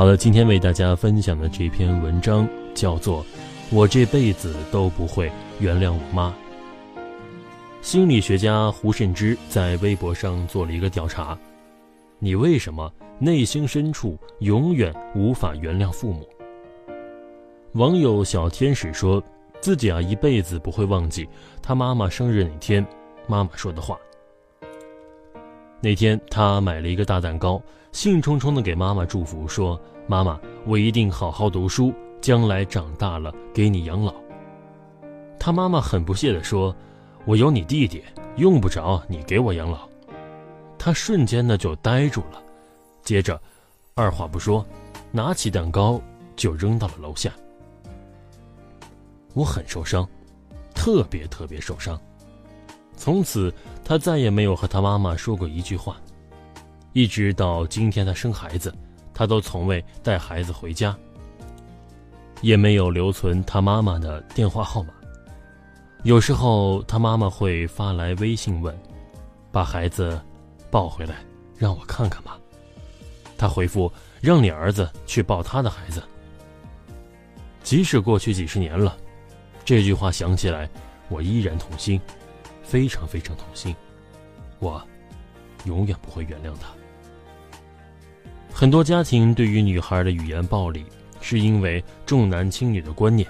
好了，今天为大家分享的这篇文章叫做《我这辈子都不会原谅我妈》。心理学家胡慎之在微博上做了一个调查：你为什么内心深处永远无法原谅父母？网友小天使说自己啊一辈子不会忘记他妈妈生日那天妈妈说的话。那天他买了一个大蛋糕。兴冲冲地给妈妈祝福说：“妈妈，我一定好好读书，将来长大了给你养老。”他妈妈很不屑地说：“我有你弟弟，用不着你给我养老。”他瞬间呢就呆住了，接着，二话不说，拿起蛋糕就扔到了楼下。我很受伤，特别特别受伤。从此，他再也没有和他妈妈说过一句话。一直到今天，他生孩子，他都从未带孩子回家，也没有留存他妈妈的电话号码。有时候，他妈妈会发来微信问：“把孩子抱回来，让我看看吧。”他回复：“让你儿子去抱他的孩子。”即使过去几十年了，这句话想起来，我依然痛心，非常非常痛心。我永远不会原谅他。很多家庭对于女孩的语言暴力，是因为重男轻女的观念。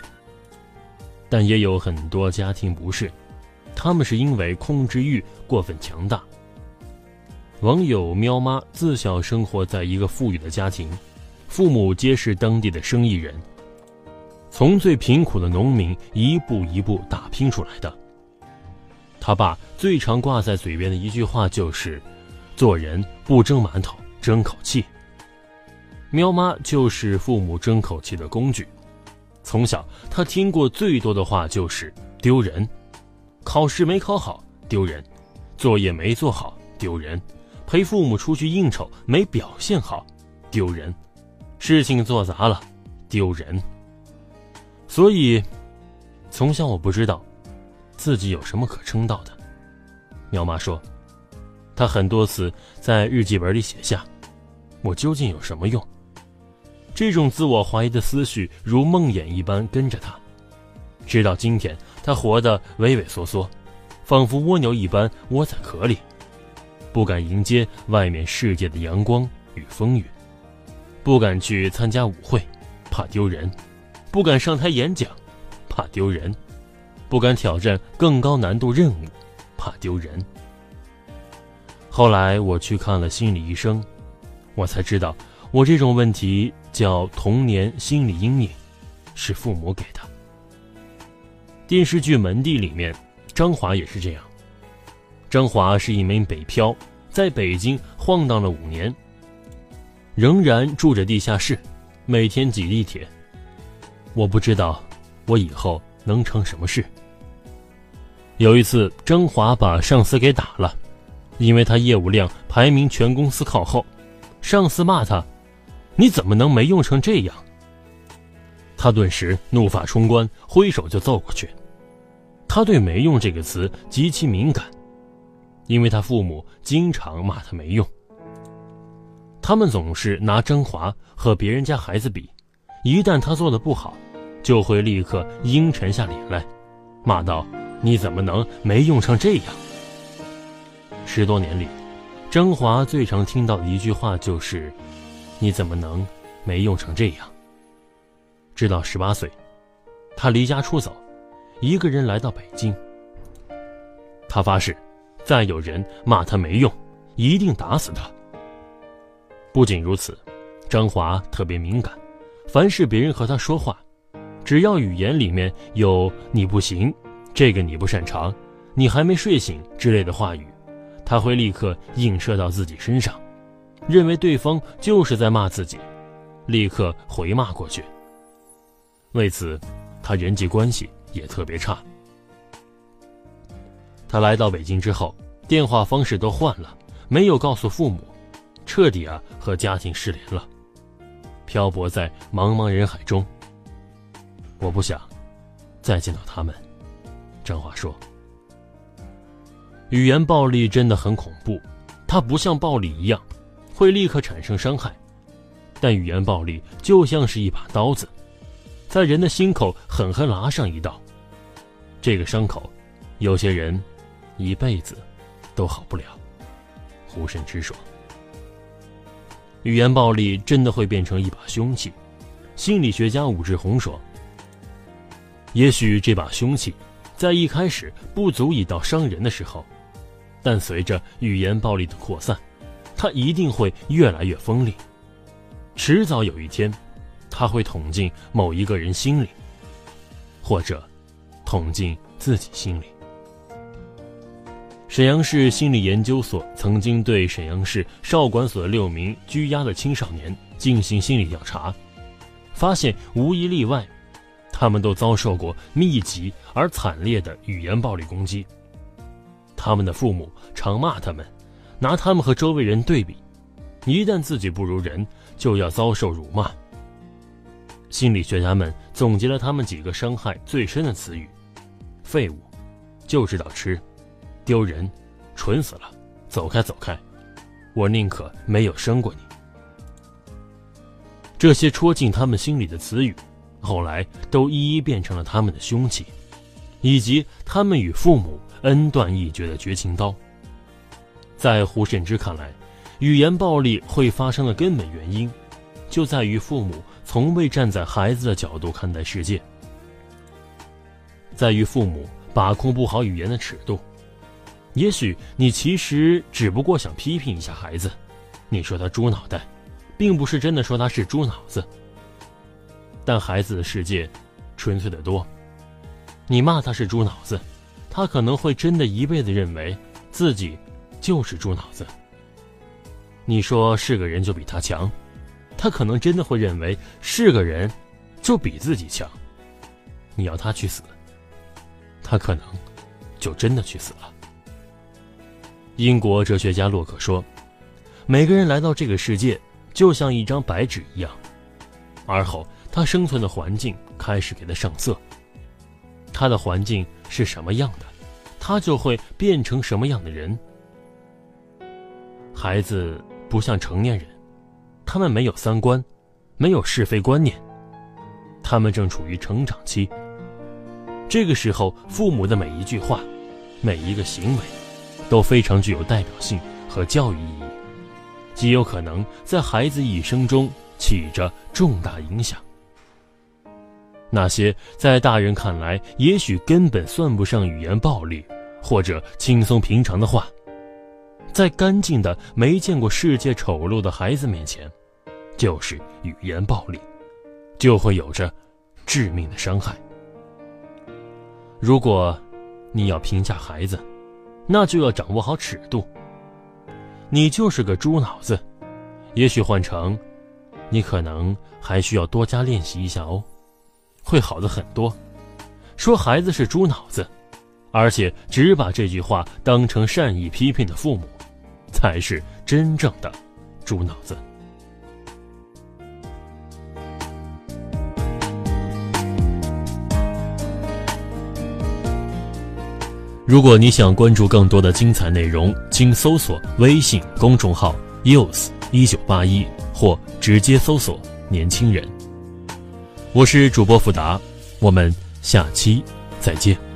但也有很多家庭不是，他们是因为控制欲过分强大。网友喵妈自小生活在一个富裕的家庭，父母皆是当地的生意人，从最贫苦的农民一步一步打拼出来的。他爸最常挂在嘴边的一句话就是：“做人不争馒头，争口气。”喵妈就是父母争口气的工具。从小，他听过最多的话就是丢人，考试没考好丢人，作业没做好丢人，陪父母出去应酬没表现好丢人，事情做砸了丢人。所以，从小我不知道自己有什么可称道的。苗妈说，她很多次在日记本里写下：“我究竟有什么用？”这种自我怀疑的思绪如梦魇一般跟着他，直到今天，他活得畏畏缩缩，仿佛蜗牛一般窝在壳里，不敢迎接外面世界的阳光与风雨，不敢去参加舞会，怕丢人；不敢上台演讲，怕丢人；不敢挑战更高难度任务，怕丢人。后来我去看了心理医生，我才知道。我这种问题叫童年心理阴影，是父母给的。电视剧《门第》里面，张华也是这样。张华是一名北漂，在北京晃荡了五年，仍然住着地下室，每天挤地铁。我不知道我以后能成什么事。有一次，张华把上司给打了，因为他业务量排名全公司靠后，上司骂他。你怎么能没用成这样？他顿时怒发冲冠，挥手就揍过去。他对“没用”这个词极其敏感，因为他父母经常骂他没用。他们总是拿张华和别人家孩子比，一旦他做的不好，就会立刻阴沉下脸来，骂道：“你怎么能没用成这样？”十多年里，张华最常听到的一句话就是。你怎么能没用成这样？直到十八岁，他离家出走，一个人来到北京。他发誓，再有人骂他没用，一定打死他。不仅如此，张华特别敏感，凡是别人和他说话，只要语言里面有“你不行”“这个你不擅长”“你还没睡醒”之类的话语，他会立刻映射到自己身上。认为对方就是在骂自己，立刻回骂过去。为此，他人际关系也特别差。他来到北京之后，电话方式都换了，没有告诉父母，彻底啊和家庭失联了，漂泊在茫茫人海中。我不想再见到他们。张华说：“语言暴力真的很恐怖，它不像暴力一样会立刻产生伤害，但语言暴力就像是一把刀子。”在人的心口狠狠拉上一刀，这个伤口，有些人一辈子都好不了。胡慎之说：“语言暴力真的会变成一把凶器。”心理学家武志红说：“也许这把凶器在一开始不足以到伤人的时候，但随着语言暴力的扩散，它一定会越来越锋利，迟早有一天。”他会捅进某一个人心里，或者捅进自己心里。沈阳市心理研究所曾经对沈阳市少管所六名拘押的青少年进行心理调查，发现无一例外，他们都遭受过密集而惨烈的语言暴力攻击。他们的父母常骂他们，拿他们和周围人对比，一旦自己不如人，就要遭受辱骂。心理学家们总结了他们几个伤害最深的词语：废物，就知道吃，丢人，蠢死了，走开走开，我宁可没有生过你。这些戳进他们心里的词语，后来都一一变成了他们的凶器，以及他们与父母恩断义绝的绝情刀。在胡慎之看来，语言暴力会发生的根本原因，就在于父母。从未站在孩子的角度看待世界，在于父母把控不好语言的尺度。也许你其实只不过想批评一下孩子，你说他猪脑袋，并不是真的说他是猪脑子。但孩子的世界纯粹的多，你骂他是猪脑子，他可能会真的一辈子认为自己就是猪脑子。你说是个人就比他强。他可能真的会认为是个人，就比自己强。你要他去死，他可能就真的去死了。英国哲学家洛克说：“每个人来到这个世界，就像一张白纸一样，而后他生存的环境开始给他上色。他的环境是什么样的，他就会变成什么样的人。孩子不像成年人。”他们没有三观，没有是非观念，他们正处于成长期。这个时候，父母的每一句话，每一个行为，都非常具有代表性和教育意义，极有可能在孩子一生中起着重大影响。那些在大人看来也许根本算不上语言暴力或者轻松平常的话，在干净的没见过世界丑陋的孩子面前。就是语言暴力，就会有着致命的伤害。如果你要评价孩子，那就要掌握好尺度。你就是个猪脑子，也许换成你，可能还需要多加练习一下哦，会好的很多。说孩子是猪脑子，而且只把这句话当成善意批评的父母，才是真正的猪脑子。如果你想关注更多的精彩内容，请搜索微信公众号 “youth 一九八一”或直接搜索“年轻人”。我是主播富达，我们下期再见。